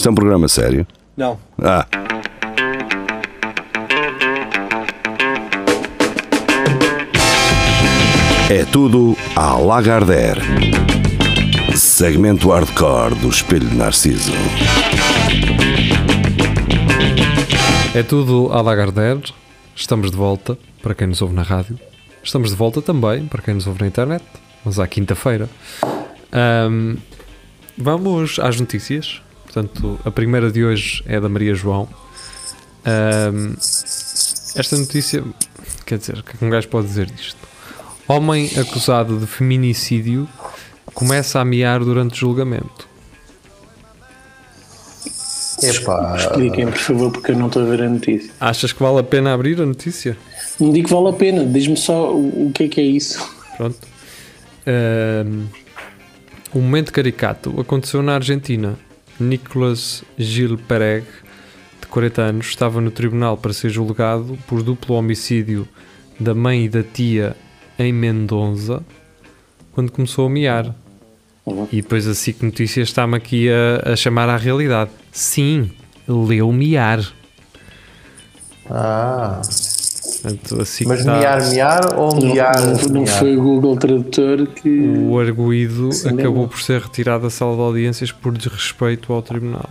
Isto é um programa sério? Não. Ah. É tudo à Lagardère. Segmento hardcore do Espelho de Narciso. É tudo à Lagardère. Estamos de volta, para quem nos ouve na rádio. Estamos de volta também, para quem nos ouve na internet, mas à quinta-feira. Ahm, vamos às notícias. Portanto, a primeira de hoje é da Maria João. Ahm, esta notícia, quer dizer, o que é que um gajo pode dizer disto? Homem acusado de feminicídio começa a miar durante julgamento. Epá, Expliquem, por favor, porque eu não estou a ver a notícia. Achas que vale a pena abrir a notícia? Não digo que vale a pena, diz-me só o, o que é que é isso. Pronto. Ahm, um momento caricato aconteceu na Argentina. Nicolas Gil Pereg, de 40 anos, estava no tribunal para ser julgado por duplo homicídio da mãe e da tia em Mendonça quando começou a miar. Uhum. E depois a SIC Notícias está-me aqui a, a chamar à realidade. Sim, leu miar. ah, Portanto, a SIC mas está- miar, miar ou Não, miar? não, não foi o Google Tradutor que. O arguído Sim, acabou por ser retirado da sala de audiências por desrespeito ao tribunal.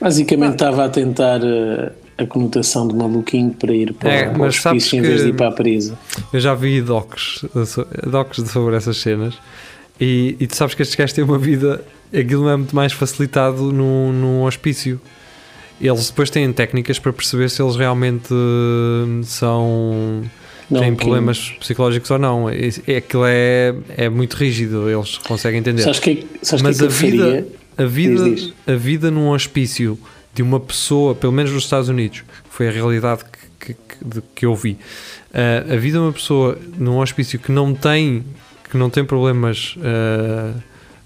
Basicamente estava a tentar eh, a conotação de maluquinho para ir para, É, para mas o sabes hospício em vez de que- ir para a presa. Eu já vi docs, so- docs sobre essas cenas e, e tu sabes que estes gajos têm uma vida, aquilo não é muito mais facilitado num, num hospício. Eles depois têm técnicas para perceber se eles realmente eh, são Não, têm que- problemas psicológicos ou não. É, é, aquilo é, é muito rígido, eles conseguem entender. Sabes que, que- sabes Mas que a que vida, a, vida, Diz, diz. a vida num hospício de uma pessoa, pelo menos nos Estados Unidos, que foi a realidade que, que, que- que eu vi, ah, a vida de uma pessoa num hospício que não tem, que não tem problemas ah,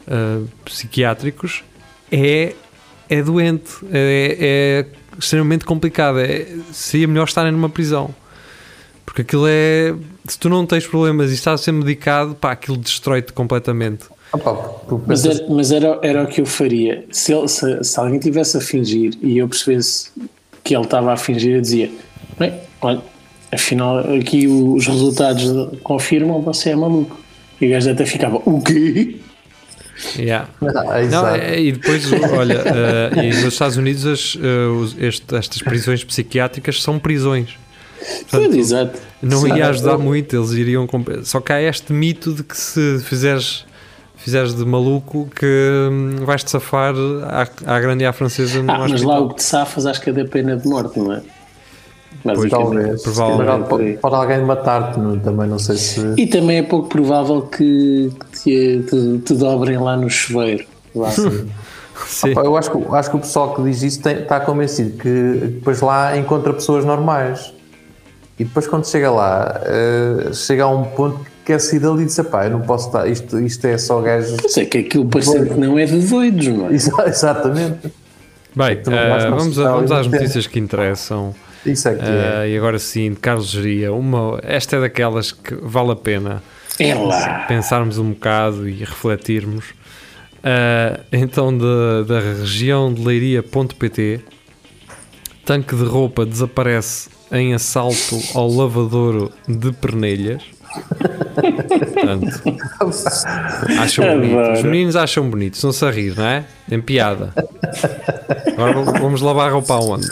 ah, psiquiátricos é, é doente, é, é extremamente complicado. É, seria melhor estarem numa prisão. Porque aquilo é. Se tu não tens problemas e estás a ser medicado, pá, aquilo destrói-te completamente. Tu Mas, era, mas era, era o que eu faria. Se, ele- se, se alguém tivesse a fingir e eu percebesse que ele estava a fingir, eu dizia: Bem, olha, afinal, aqui os resultados confirmam você é maluco. E o gajo até ficava: O quê? Yeah. Ah, Não, exato. é- e depois, olha, eh, e nos Estados Unidos as, os- este- estas prisões psiquiátricas são prisões. Pois, exato. Não ia ajudar muito, eles iriam. Só que há este mito de que se fizeres, fizeres de maluco que hum, vais-te safar à, à grande e à francesa Ah, mas lá o que te safas acho que é da pena de morte, não é? Basicamente, Talvez. provavelmente. Mas pode, alguém matar-te, não- também não sei se. E também é pouco provável que, te, te, te dobrem lá no chuveiro. Lá. Sim. Opa, eu acho que, acho que o pessoal que diz isso tem- está convencido que depois lá encontra pessoas normais. E depois quando chega lá, eh, chega a um ponto que quer sair dali e diz: pá, eu não posso estar, isto, isto é só gajos. Pois é que aquilo parece que não é de doidos, não é? Exa- Exatamente. Bem, eh, vamos, a- vamos às notícias que interessam. Isso é que é. Eh, e agora sim, de Carlos Geria, uma, esta é daquelas que vale a pena. É lá. pensarmos um bocado e refletirmos. Ah, então, da, da região de Leiria.pt, tanque de roupa desaparece em assalto ao lavadouro de Pernelhas. Portanto, acham bonito. Os meninos acham bonito, estão-se a rir, não é? Tem piada. Agora vamos lavar roupa aonde?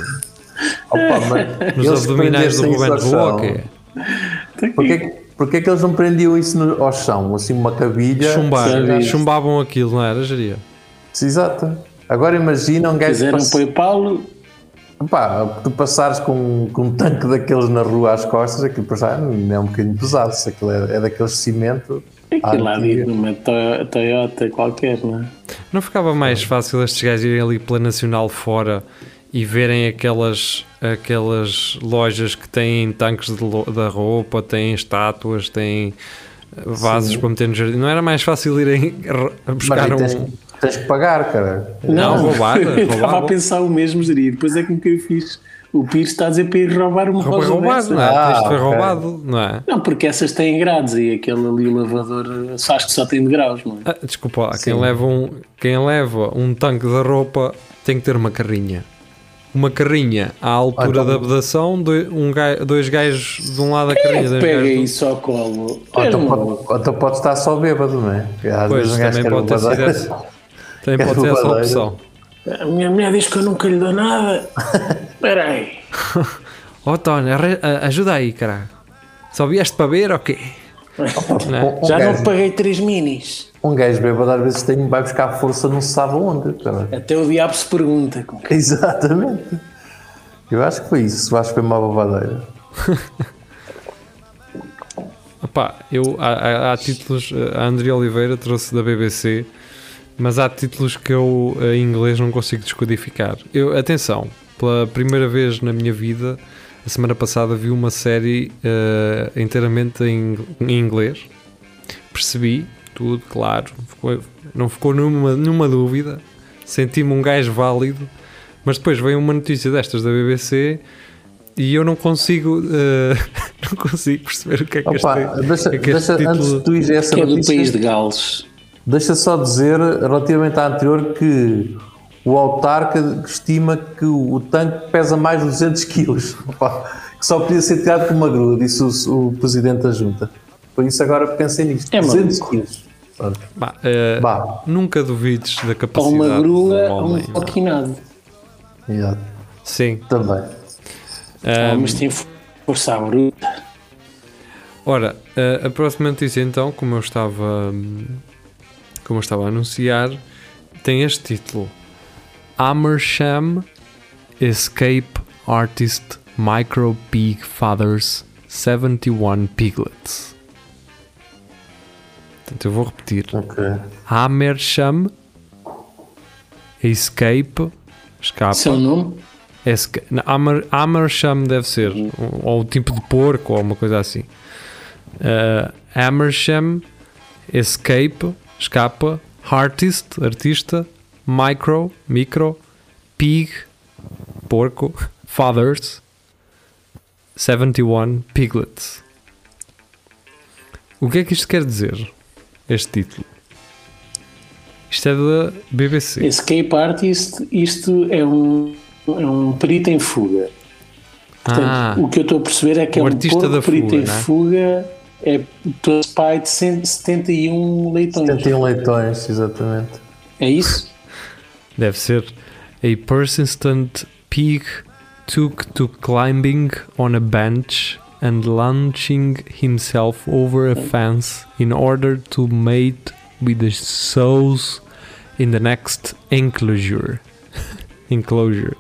Opa, mas Nos eles abdominais do Ruben chão. que Porquê, que- porquê que eles não prendiam isso no- ao chão? Assim, uma cabilha. Chumbar, chumbavam aquilo, não era, Geria? Exato. Agora imagina um gajo. Fizeram pass- PayPal, Pá, tu passares com, com um tanque daqueles na rua às costas, aquilo é um bocadinho pesado. Se aquilo é, é daqueles cimento. aquilo lá numa To- Toyota qualquer, não é? Não ficava mais fácil estes gajos irem ali pela Nacional fora e verem aquelas, aquelas lojas que têm tanques de da roupa, têm estátuas, têm eh, vasos para meter no jardim? Não era mais fácil irem Mas buscar aí um. tens, tens que pagar, cara. Não, roubar, Eu estava roubar. a pensar o mesmo, gerir. Depois é que me caiu fixe. O Pires está a dizer para ir roubar uma Rouba rosa roubado, não é? Ah, Isto foi ok. roubado, não é? Não, porque essas têm grades e aquele ali, o lavador, acho que só tem de graus, não é? Ah, desculpa, quem leva, um, quem leva um tanque de roupa tem que ter uma carrinha. Uma carrinha à altura então- da vedação, doi- um dois gajos de um lado da carrinha, dois Pega gajos do- isso ao colo. Ou então, pode, ou então pode estar só bêbado, não é? Às Pois, vezes um também pode ter sido essa. Também pode ser essa opção. A minha mulher diz que eu nunca lhe dou nada. Espera aí. Ó Tony, ajuda aí, caralho. Só vieste para ver ou quê? Um Já não paguei 3 minis. Um gajo bêbado às vezes tem, vai buscar força não se sabe onde. cara. Até o diabo se pergunta. Exatamente. Eu acho que foi isso. Eu acho que foi uma babadeira. Opá, eu, há, há- há títulos, a André Oliveira trouxe da BBC, mas há títulos que eu eh, em inglês não consigo descodificar. Eu, atenção, pela primeira vez na minha vida, a semana passada vi uma série eh, inteiramente em, em inglês, percebi tudo, claro, ficou- não ficou nenhuma, nenhuma dúvida, senti-me um gajo válido, mas depois veio uma notícia destas da BBC e eu não consigo, eh, não consigo perceber o que é que Opa, este, deixa, é que este deixa- antes de tu ires a essa Que é do notícia, país de Gales. deixa só dizer, relativamente à anterior, que o autarca estima que o, o tanque pesa mais de 200 quilos. Que só podia ser tirado com uma grua, disse o, o presidente da junta. Por isso agora pensem nisto. É 200 maluco. quilos. Bah, eh, Bah. nunca duvides da Ou capacidade uma grua ou um homem. foquinado. Exato. Sim. Também. Ah, mas tem força à bruta. ora, eh, a próxima notícia então, como eu estava como eu estava a anunciar, tem este título: Amersham Escape Artist Micro Pig Fathers 71 Piglets. Portanto, eu vou repetir. Ok. Amersham Escape escapa Seu nome? Esca- Amer, Amersham deve ser, Uhum. ou, ou o tipo de porco, ou uma coisa assim. Uh, Amersham, Escape, escapa, Artist, artista, Micro, micro, Pig, porco, Fathers, 71 Piglets. O que é que isto quer dizer? Este título. Isto é da BBC. Escape Artist, isto é um, é um perito em fuga. Portanto, Ah. o que eu estou a perceber é que é um artista porco da perito fuga, em é? fuga, é pai de 171 leitões. 71 leitões, exatamente. É isso? Deve ser. A persistent pig took to climbing on a bench and launching himself over a fence in order to mate with the sows in the next enclosure. enclosure.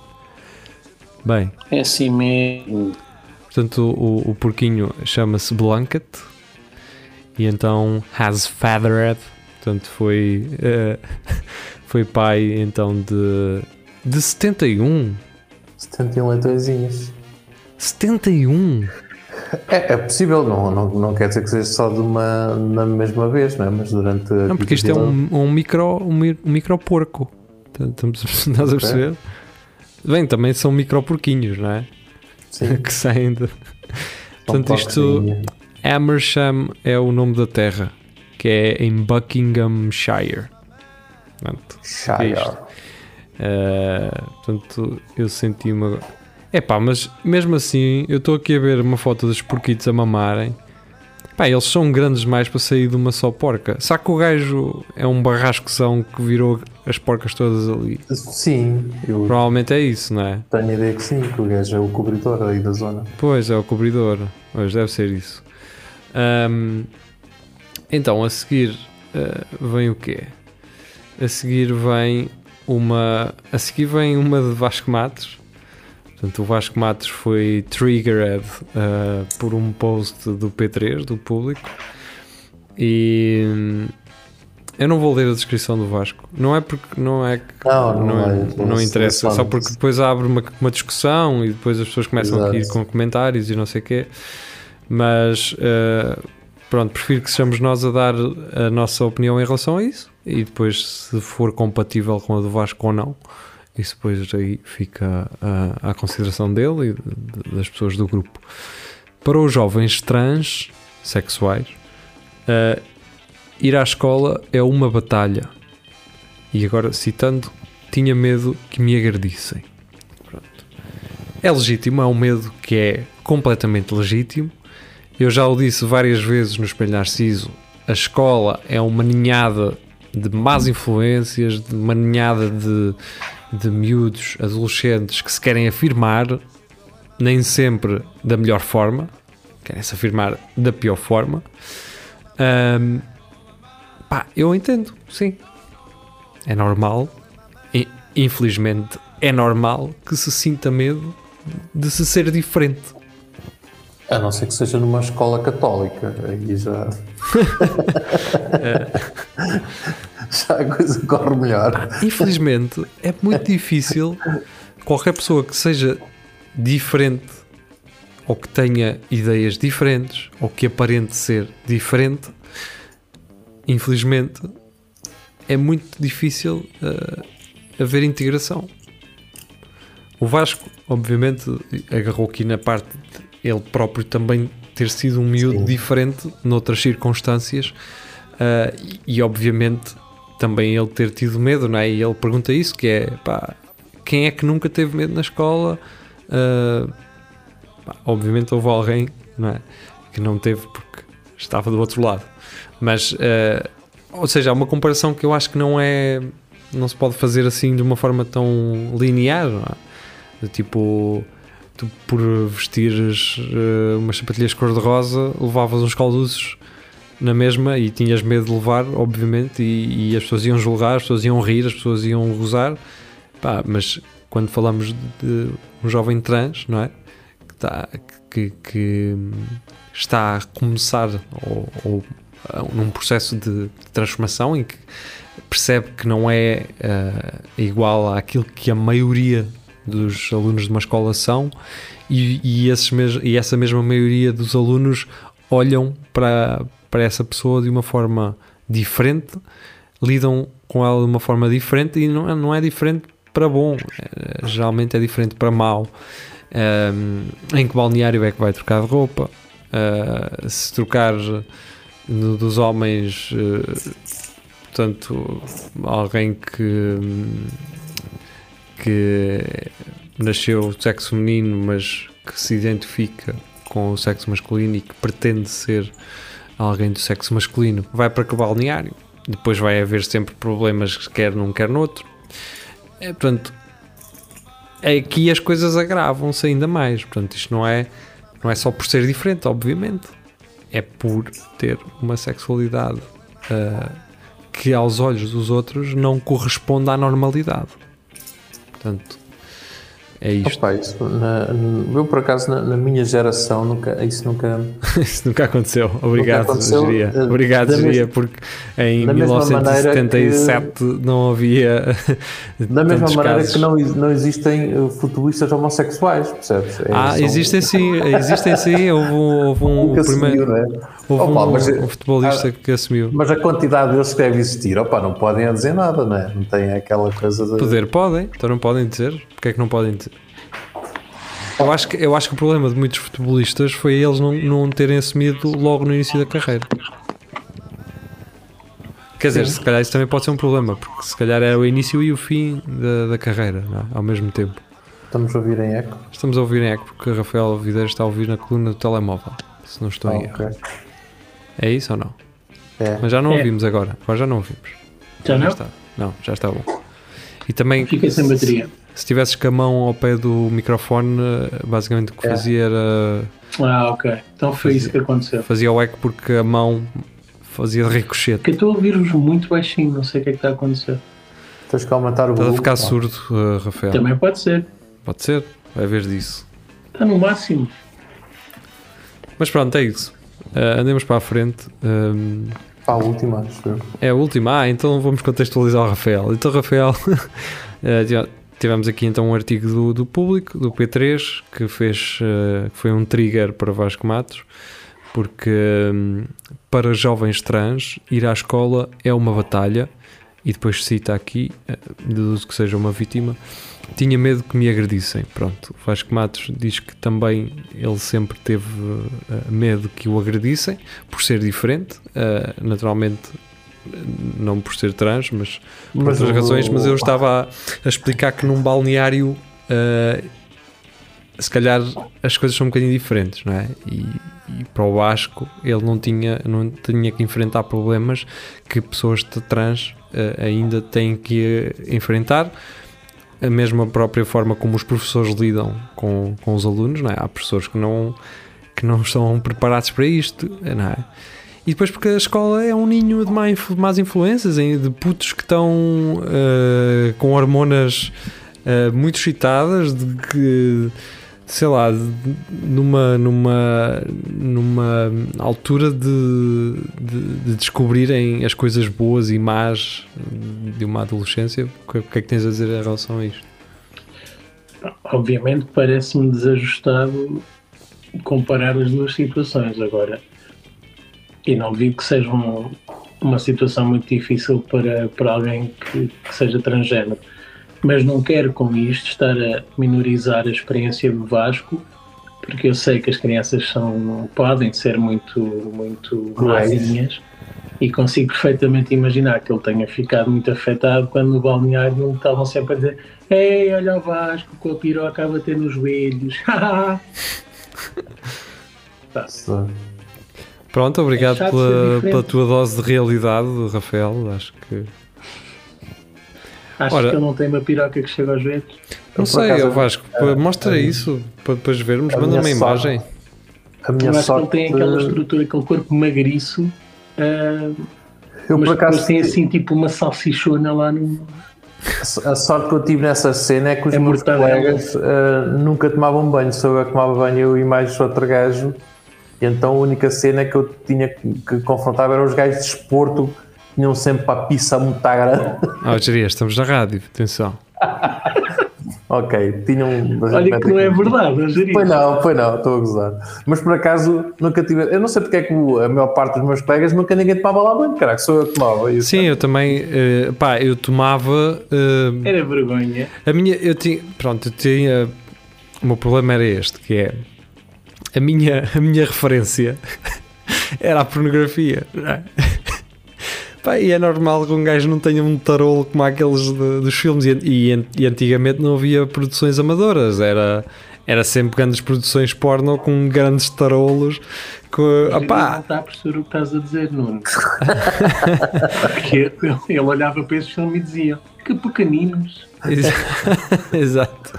Bem, É assim mesmo. portanto o, o porquinho chama-se Blanket e então has feathered, portanto foi eh, foi pai então de de 71 71 leitõezinhos. 71 É, é possível, não, não, não quer dizer que seja só de uma na mesma vez, não é? Mas durante. a não porque isto é um, um micro um, mi- um micro porco Estamos, estás a perceber? Bem, também são micro porquinhos, não é? Sim, que saem de... Portanto, isto. Amersham é o nome da terra, que é em Buckinghamshire. Shire. isto. eh, portanto, eu senti-me. É pá, mas mesmo assim, eu estou aqui a ver uma foto dos porquitos a mamarem. Pá, eles são grandes demais para sair de uma só porca. Sabe que o gajo é um barrascozão que virou as porcas todas ali? Sim, Provavelmente é isso, não é? tenho a ideia que sim, que o gajo é o cobridor aí da zona. Pois, é o cobridor. Pois, deve ser isso. Ahm, então, a seguir ah, vem o quê? A seguir vem uma... A seguir vem uma de Vasco Matos. Portanto, o Vasco Matos foi triggered ah, por um post do P3, do público. E... hum, Eu não vou ler a descrição do Vasco. Não é porque não é que Não, não, não, é, não é interessa, só porque depois abre uma, uma discussão e depois as pessoas começam a ir Exato. com comentários e não sei o quê. Mas eh, pronto, prefiro que sejamos nós a dar a nossa opinião em relação a isso e depois, se for compatível com a do Vasco ou não, isso depois aí fica à consideração dele e das pessoas do grupo. Para os jovens trans sexuais, eh, ir à escola é uma batalha. E agora, citando tinha medo que me agredissem. Pronto. É legítimo, é um medo que é completamente legítimo. Eu já o disse várias vezes no Espelho Narciso, a escola é uma ninhada de más influências, de uma ninhada de, de miúdos, adolescentes que se querem afirmar, nem sempre da melhor forma, querem se afirmar da pior forma. Ahm, pá, eu entendo, sim. É normal, infelizmente, é normal que se sinta medo de se ser diferente. A não ser que seja numa escola católica. Aí já. já a coisa corre melhor. Infelizmente, é muito difícil qualquer pessoa que seja diferente ou que tenha ideias diferentes ou que aparente ser diferente, infelizmente, é muito difícil eh, haver integração. O Vasco, obviamente, agarrou aqui na parte de ele próprio também ter sido um miúdo Sim. diferente noutras circunstâncias eh, e, e, obviamente, também ele ter tido medo, não é? E ele pergunta isso, que é, pá, quem é que nunca teve medo na escola? Uh, pá, obviamente houve alguém não é? que não teve porque estava do outro lado. Mas, uh, ou seja, há uma comparação que eu acho que não é. Não se pode fazer assim de uma forma tão linear. Não é? De tipo, tu por vestires uh, umas sapatilhas cor-de-rosa levavas uns calduços na mesma e tinhas medo de levar, obviamente, e, e as pessoas iam julgar, as pessoas iam rir, as pessoas iam gozar. Pá, mas quando falamos de um jovem trans, não é? Que, está, que, que está a começar ou, ou num processo de, transformação em que percebe que não é uh, igual àquilo que a maioria dos alunos de uma escola são e, e, e essa mesma maioria dos alunos olham para, para essa pessoa de uma forma diferente, lidam com ela de uma forma diferente e não é, não é diferente para bom, é, geralmente é diferente para mal. Um, em que balneário é que vai trocar de roupa? Uh, se trocar no, dos homens, uh, portanto, alguém que, que nasceu sexo feminino, mas que se identifica com o sexo masculino e que pretende ser alguém do sexo masculino, vai para que balneário? Depois vai haver sempre problemas, quer num, quer no outro. É, portanto, aqui as coisas agravam-se ainda mais. Portanto, isto não é, não é só por ser diferente, obviamente. É por ter uma sexualidade uh, que, aos olhos dos outros, não corresponde à normalidade. Portanto, é isto. Opa, isso, na, eu, por acaso, na, na, minha geração, nunca, isso nunca. isso nunca aconteceu. Obrigado, nunca aconteceu, Geria. Uh, Obrigado, Geria, porque em da 1977 que, não havia. Da mesma maneira casos. que não, não existem uh, futebolistas homossexuais, percebes? É, ah, são... existem sim, existem sim. Houve um. Houve um nunca primeiro, assumiu, não é? Houve Opa, um, mas, um, futebolista ah, que assumiu. Mas a quantidade deles que deve existir, opa, não podem dizer nada, não é? Não tem aquela coisa de. Poder podem, então não podem dizer. Porque é que não podem dizer? Eu acho, que, eu acho que o problema de muitos futebolistas foi eles não, não terem assumido logo no início da carreira. Quer dizer, se calhar isso também pode ser um problema, porque se calhar era o início e o fim da, da carreira, é? ao mesmo tempo. Estamos a ouvir em eco? Estamos a ouvir em eco, porque o Rafael Videira está a ouvir na coluna do telemóvel, se não estou Ah, em erro. ok. É isso ou não? É. Mas já não É. ouvimos agora, agora já não ouvimos. Já não? está. Não, já está bom. E também, Fica sem bateria. se tivesses com a mão ao pé do microfone, basicamente o que É. fazia era Ah, ok. Então foi isso que aconteceu. fazia o eco porque a mão fazia de ricochete. Porque eu estou a ouvir-vos muito baixinho, não sei o que é que está a acontecer. Tens que aumentar o Estás a ficar surdo, eh, Rafael. Também pode ser. Pode ser, vai ver disso. Está no máximo. Mas pronto, é isso. Eh, andemos para a frente. Ehm, Pá, a última, acho eu. é a última. Ah, então vamos contextualizar o Rafael. Então, Rafael, tive- tivemos aqui então um artigo do, do público, do P3, que fez que foi um trigger para Vasco Matos, porque hum, para jovens trans ir à escola é uma batalha. E depois cita aqui, eh, deduzo que seja uma vítima. Tinha medo que me agredissem. Pronto, Vasco Matos diz que também ele sempre teve eh, medo que o agredissem, por ser diferente. Naturalmente, não por ser trans, mas por Mas outras o- razões, mas eu estava a, a explicar que num balneário eh, se calhar as coisas são um bocadinho diferentes, não é? E, e para o Vasco ele não tinha, não tinha que enfrentar problemas que pessoas trans eh, ainda têm que enfrentar. A mesma própria forma como os professores lidam com, com os alunos, não é? Há professores que não, que não estão preparados para isto, não é? E depois porque a escola é um ninho de má influ- más influências, de putos que estão eh, com hormonas eh, muito excitadas, de que, sei lá, de- numa, numa, numa altura de, de, de descobrirem as coisas boas e más de uma adolescência. O que, o que é que tens a dizer em relação a isto? Obviamente parece-me desajustado comparar as duas situações agora. E não digo que seja um- uma situação muito difícil para, para alguém que, que seja transgénero. Mas não quero com isto estar a minorizar a experiência do Vasco, porque eu sei que as crianças são, podem ser muito, muito Cruéis. mazinhas e consigo perfeitamente imaginar que ele tenha ficado muito afetado quando no balneário estavam sempre a dizer Ei, olha o Vasco com a piroca a bater nos joelhos. Pronto, obrigado É pela, pela tua dose de realidade, Rafael. Acho que. Acho Ora. que ele não tem uma piroca que chega aos joelhos. Não por sei, acaso, ó Vasco, a- mostra a- isso para depois vermos. Manda uma imagem. A minha Eu acho que sorte. ele tem aquela estrutura, aquele corpo magriço, ah, eu, mas por acaso, tem assim tipo uma salsichona lá no. a sorte que eu tive nessa cena é que os É meus mortadela. colegas ah, nunca tomavam banho. Sou eu que tomava banho, eu e mais outro gajo. E então a única cena que eu tinha que, que confrontar eram os gajos de desporto que tinham sempre para a pizza muito grande. Ah, Jeria, estamos na rádio, atenção. ok, tinham. Olha que não é verdade, eu diria. Pois não, pois não, estou a gozar. Mas por acaso nunca tive. Eu não sei porque é que a maior parte dos meus colegas nunca ninguém tomava lá banho, caraca, sou eu que tomava. E Sim, eu também, eh, pá, eu tomava. eh, Era vergonha. a minha, eu tinha, pronto, eu tinha. O meu problema era este, que é a minha, a minha referência era a pornografia. é? Pá, e é normal que um gajo não tenha um tarolo como aqueles de- dos filmes. E, e- e antigamente não havia produções amadoras, era, era sempre grandes produções porno com grandes tarolos. Com, opá, não está a perceber o que estás a dizer, Nuno. Porque ele, ele olhava para esse filme e dizia que pequeninos. Exato.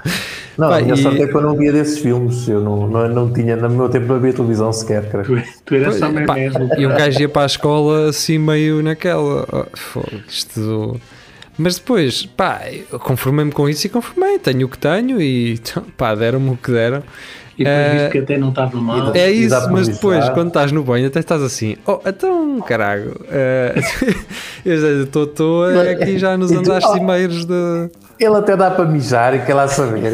Não, Pá, a minha e- sorte é que eu não via desses filmes. Eu não, não, não tinha, no meu tempo não havia televisão sequer, cara. Tu, tu eras só pá, mesmo. E um gajo ia para a escola assim meio naquela. Oh, fogo, isto. Mas depois, pá, eu conformei-me com isso e conformei. Tenho o que tenho e pá, deram-me o que deram. E depois Eh, visto que até não estava mal. É isso, mas depois, quando estás no banho, até estás assim, oh, então, caralho, eh, eu estou estou aqui já nos E andares cimeiros de. Ele até dá para mijar e quer lá saber.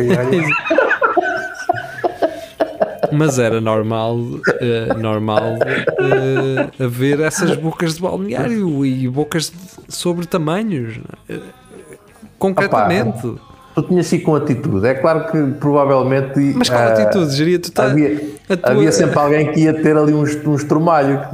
Mas era normal, eh, normal eh, haver essas bocas de balneário e bocas sobre tamanhos. eh, concretamente. tu tinhas ir com atitude. É claro que provavelmente. Mas qual atitude? Geria, tu tá, Havia, tua- havia sempre alguém que ia ter ali uns, uns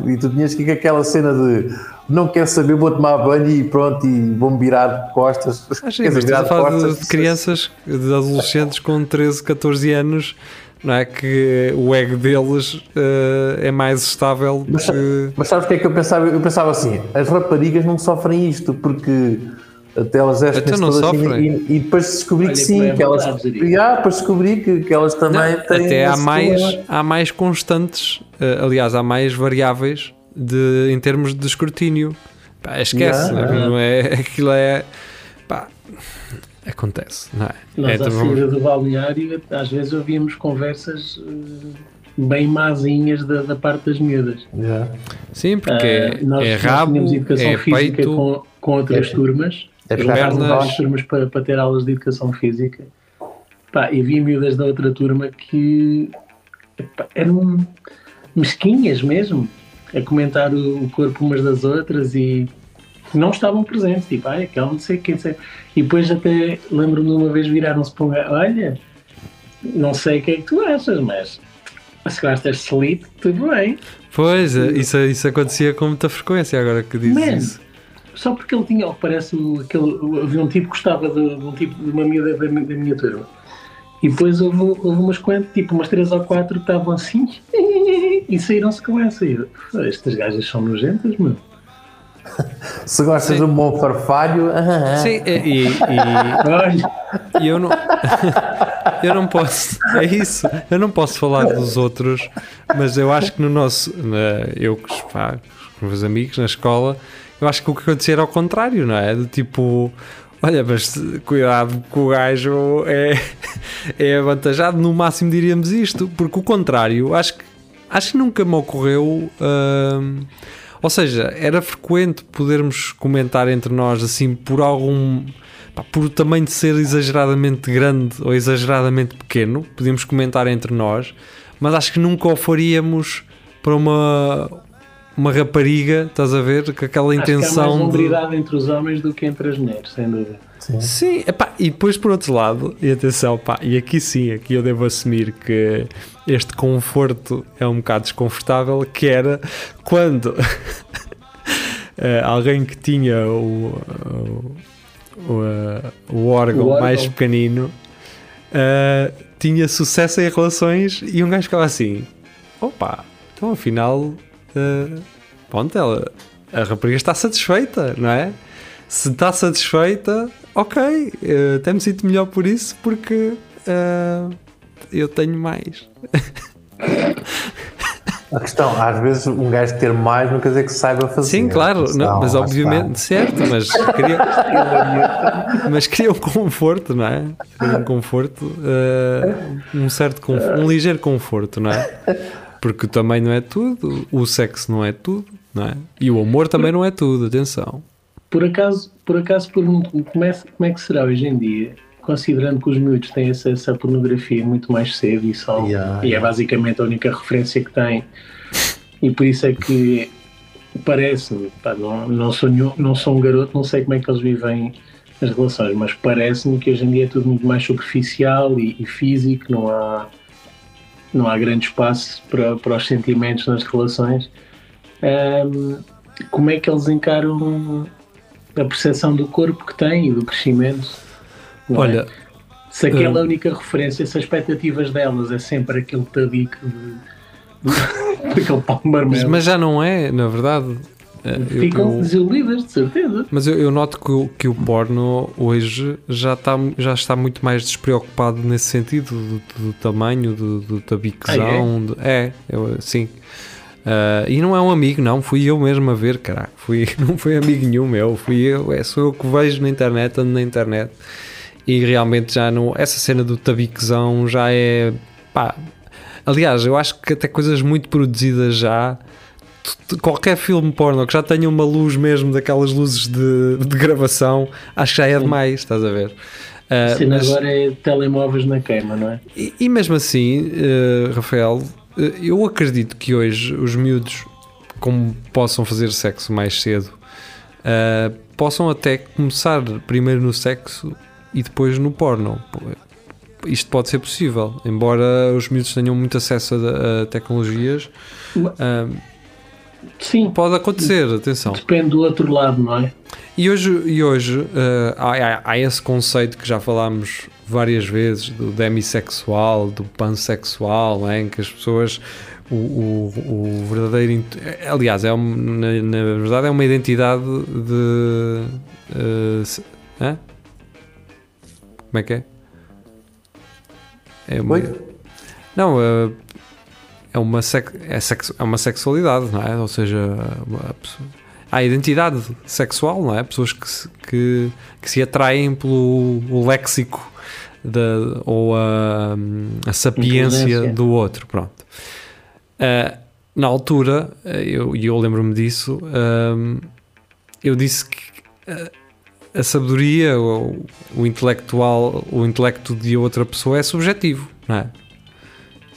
e tu tinhas que ir com aquela cena de não quero saber, vou tomar banho e pronto, e vou-me virar de costas. Ah, mas dizer, estás a falar de, de crianças, de adolescentes com 13, 14 anos, não é? Que o ego deles eh, é mais estável Mas, que. mas sabes o que é que eu pensava? Eu pensava assim: as raparigas não sofrem isto porque até elas vestem Então não assim sofrem? e, e depois descobri Olha que que sim, é que elas. E há, depois descobri que, que elas também Não, têm. até há mais, há mais constantes, eh, aliás, há mais variáveis de, em termos de escrutínio. Pá, esquece, Yeah, não é? Aquilo é. Pá, acontece, não é? Nós, é à então, saída do balneário, às vezes ouvíamos conversas eh, bem mazinhas da, da parte das miúdas. Já. sim, porque Ah, nós, é nós rabo, tínhamos educação é física peito. com, com outras É- turmas. é pernas. várias turmas para, para ter aulas de educação física. Pá, e havia miúdas da outra turma que epá, eram mesquinhas mesmo, a comentar o, corpo umas das outras e não estavam presentes. Tipo, ai, aquela não sei o que, não sei. E depois até lembro-me de uma vez viraram-se para um gajo, olha, não sei o que é que tu achas, mas se gostas de sleep, tudo bem. Pois, eh, isso, isso acontecia com muita frequência agora que dizes Man, isso. só porque ele tinha, parece, aquele, havia um tipo que gostava de, de um tipo de uma miúda da, mi- da minha turma. E depois houve, houve umas quantas, tipo umas três ou quatro que estavam assim e saíram-se com essa. E eu, "Ah, estas gajas são nojentas, meu. Se gostas de um bom farfalho, ah, ah. Sim, e, e- Olha, e eu não. Eu não posso. É isso. Eu não posso falar dos outros, mas eu acho que no nosso. na- eu com os, pá, com os meus amigos na escola, eu acho que o que acontecia era ao contrário, não é? Do tipo. Olha, mas cuidado que o gajo é, é avantajado, no máximo diríamos isto, porque o contrário, acho que, acho que nunca me ocorreu. hum, ou seja, era frequente podermos comentar entre nós assim por algum. pá, por o tamanho de ser exageradamente grande ou exageradamente pequeno, podíamos comentar entre nós, mas acho que nunca o faríamos para uma. Uma rapariga, estás a ver? Com aquela acho que há mais intenção de. hombridade entre os homens do que entre as mulheres, sem dúvida. Sim, epá, e depois por outro lado, e atenção, pá, e aqui sim, aqui eu devo assumir que este conforto é um bocado desconfortável, que era quando eh, alguém que tinha o, o, o, eh, o órgão O órgão. mais pequenino eh, tinha sucesso em relações e um gajo ficava assim, opa, então afinal, pronto, ela, a rapariga está satisfeita, não é? se está satisfeita, ok, eh, até me sinto melhor por isso porque eh, eu tenho mais. A questão, às vezes um gajo ter mais não quer dizer que saiba fazer. Sim, claro, Atenção, não, mas obviamente, certo, mas queria, mas queria um conforto, não é? Queria um conforto, eh, um certo conforto, um ligeiro conforto, não é? Porque também não é tudo, o sexo não é tudo, não é? E o amor também não é tudo, atenção. Por acaso, por acaso pergunto como é, como é que será hoje em dia, considerando que os miúdos têm acesso à pornografia muito mais cedo e, só, Yeah, e é basicamente a única referência que têm, e por isso é que parece-me, não, não, sou nenhum- não sou um garoto, não sei como é que eles vivem as relações, mas parece-me que hoje em dia é tudo muito mais superficial e, e físico, não há, não há grande espaço para, para os sentimentos nas relações. Ahm, como é que eles encaram a percepção do corpo que têm e do crescimento? é? Olha, se aquela hum. única referência, se as expectativas delas é sempre aquele tabique de, de, daquele pau mas, marmelo, mas já não é, na verdade. Eh, ficam eu- desiludidas, de certeza. Mas eu, eu noto que, o- que o porno hoje já está, já está muito mais despreocupado nesse sentido do, do tamanho, do, do tabiquezão. do- é, eu, sim. Ah, e não é um amigo, não, fui eu mesmo a ver, caraca. Fui, não foi amigo nenhum meu, fui eu, é, sou eu que vejo na internet, ando na internet. E realmente já não. Essa cena do tabiquezão já é. Pá, aliás, eu acho que até coisas muito produzidas já qualquer filme porno que já tenha uma luz mesmo daquelas luzes de, de gravação, acho que já é demais, estás a ver? A cena mas- agora é telemóveis na queima, não é? e, e mesmo assim, eh, Rafael, eh, eu acredito que hoje os miúdos, como possam fazer sexo mais cedo, eh, possam até começar primeiro no sexo e depois no porno. Isto pode ser possível, embora os miúdos tenham muito acesso a, a tecnologias, ah, Sim, pode acontecer, atenção. depende do outro lado, não é? E hoje, e hoje eh, há, há- esse conceito que já falámos várias vezes do demissexual, do pansexual, é? em que as pessoas. O, o, o verdadeiro. Aliás, é um- na, na verdade, é uma identidade de. eh, se- hã? Como é que é? É uma, Oi? não, eh, é uma, sex, é, sexo- é uma sexualidade, não é? Ou seja, há a identidade sexual, não é? Pessoas que se, que, que se atraem pelo léxico da, ou a, a sapiência do outro, pronto. Ah, na altura, eu, e eu lembro-me disso, eu disse que ah, a sabedoria, o, o intelectual, o intelecto de outra pessoa é subjetivo, não é?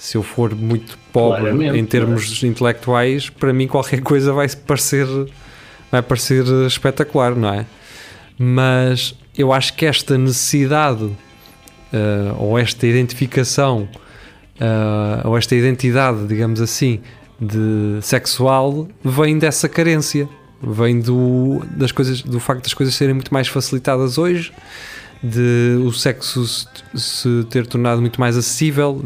Se eu for muito pobre Claramente, em termos intelectuais, para mim qualquer coisa vai parecer vai parecer espetacular, não é? Mas eu acho que esta necessidade ah, ou esta identificação ah, ou esta identidade, digamos assim, de sexual vem dessa carência, Vem do, das coisas, do facto das coisas serem muito mais facilitadas hoje, de o sexo se, ter tornado muito mais acessível,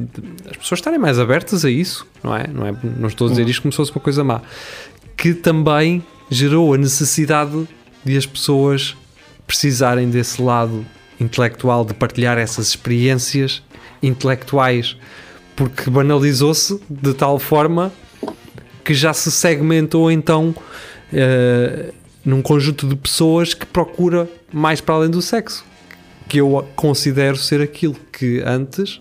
as pessoas estarem mais abertas a isso, não é? Não, é, não estou a dizer isto como se fosse uma coisa má. Que também gerou a necessidade de as pessoas precisarem desse lado intelectual, de partilhar essas experiências intelectuais, porque banalizou-se de tal forma que já se segmentou então eh, num conjunto de pessoas que procura mais para além do sexo, que eu considero ser aquilo que antes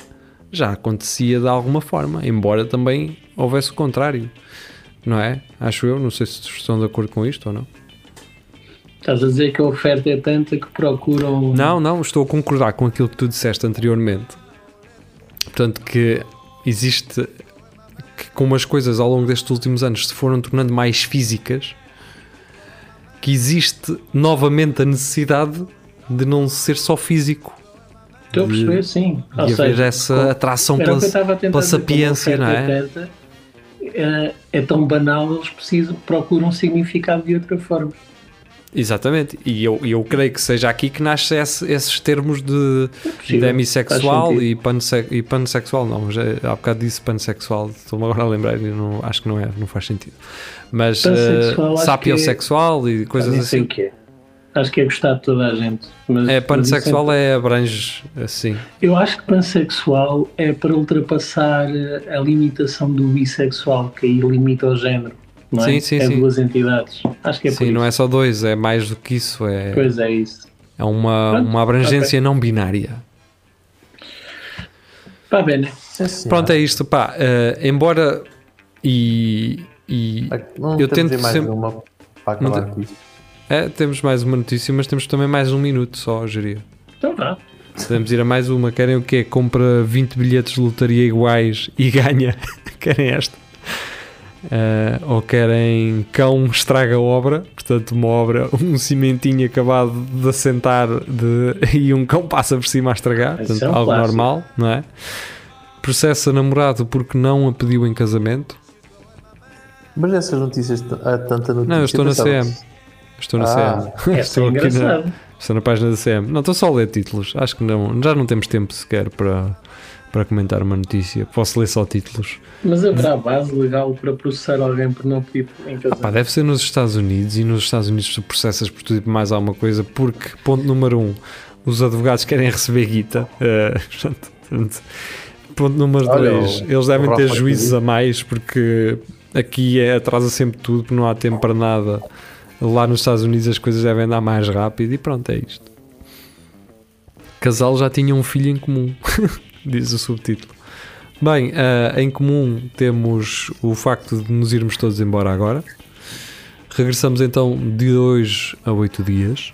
já acontecia de alguma forma, embora também houvesse o contrário, não é? Acho eu, não sei se estão de acordo com isto ou não. Estás a dizer que a oferta é tanta que procuram. Não, não, estou a concordar com aquilo que tu disseste anteriormente. Portanto, que existe que como as coisas ao longo destes últimos anos se foram tornando mais físicas, que existe novamente a necessidade de não ser só físico. Estou a perceber, sim. E haver essa atração pela, pela sapiência, não é? é, é tão banal, eles precisam, procuram um significado de outra forma. Exatamente, e eu, eu creio que seja aqui que nasce esse- esses termos de possível, demissexual e, panse, e pansexual. Não, já, há bocado disse pansexual, estou-me agora a lembrar, e não, acho que não é, não faz sentido. Mas uh, sapiosexual e Ah, coisas sei assim. o que é. Acho que é gostar de toda a gente. Mas, É, mas pansexual é abrange assim. Eu acho que pansexual é para ultrapassar eh, a limitação do bissexual, que aí limita o género. Não é? Sim, sim, é sim. duas entidades. Acho que é por Sim, isso. não é só dois, é mais do que isso, é, Pois é isso. é uma, Pronto, uma abrangência não binária. Pá, bem, Sim. Pronto, é isto, pá. eh, embora e, e Não eu tento mais sempre- uma para acabar com isto. É, temos mais uma notícia, mas temos também mais um minuto só, geria. então vá. Podemos ir a mais uma. Querem o quê? Compra 20 bilhetes de lotaria iguais e ganha. querem esta? Eh, ou querem cão estraga obra, portanto, uma obra, um cimentinho acabado de assentar de, e um cão passa por cima a estragar, portanto, é um algo clássico. normal, não é? Processa namorado porque não a pediu em casamento. Mas essas notícias, há tanta notícia. Não, eu estou na CM. Estou na Ah, CM. É estou, aqui na, estou na página da CM. Não, estou só a ler títulos. Acho que não, já não temos tempo sequer para, para comentar uma notícia. Posso ler só títulos. Mas haverá base legal para processar alguém por não pedir em Pá, casamento? deve ser nos Estados Unidos e nos Estados Unidos tu processas por tudo e por mais alguma coisa, porque, ponto número um, os advogados querem receber guita. portanto, ponto número Olha, dois, eles devem ter juízes a mais, porque aqui é, atrasa sempre tudo, porque não há tempo para nada. Lá nos Estados Unidos as coisas devem andar mais rápido e pronto, é isto. Casal já tinha um filho em comum, diz o subtítulo. Bem, eh, em comum temos o facto de nos irmos todos embora agora. Regressamos então de 2 a 8 dias.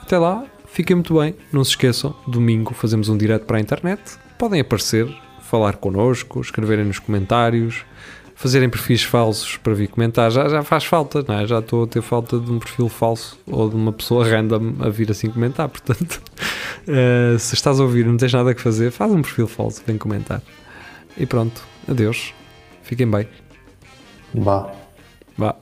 Até lá, fiquem muito bem. Não se esqueçam, domingo fazemos um direto para a internet. Podem aparecer, falar connosco, escreverem nos comentários, fazerem perfis falsos para vir comentar. Já, já faz falta, não é? Já estou a ter falta de um perfil falso ou de uma pessoa random a vir assim comentar. Portanto, eh, se estás a ouvir e não tens nada que fazer, faz um perfil falso, vem comentar. E pronto, adeus. Fiquem bem. Vá. Vá.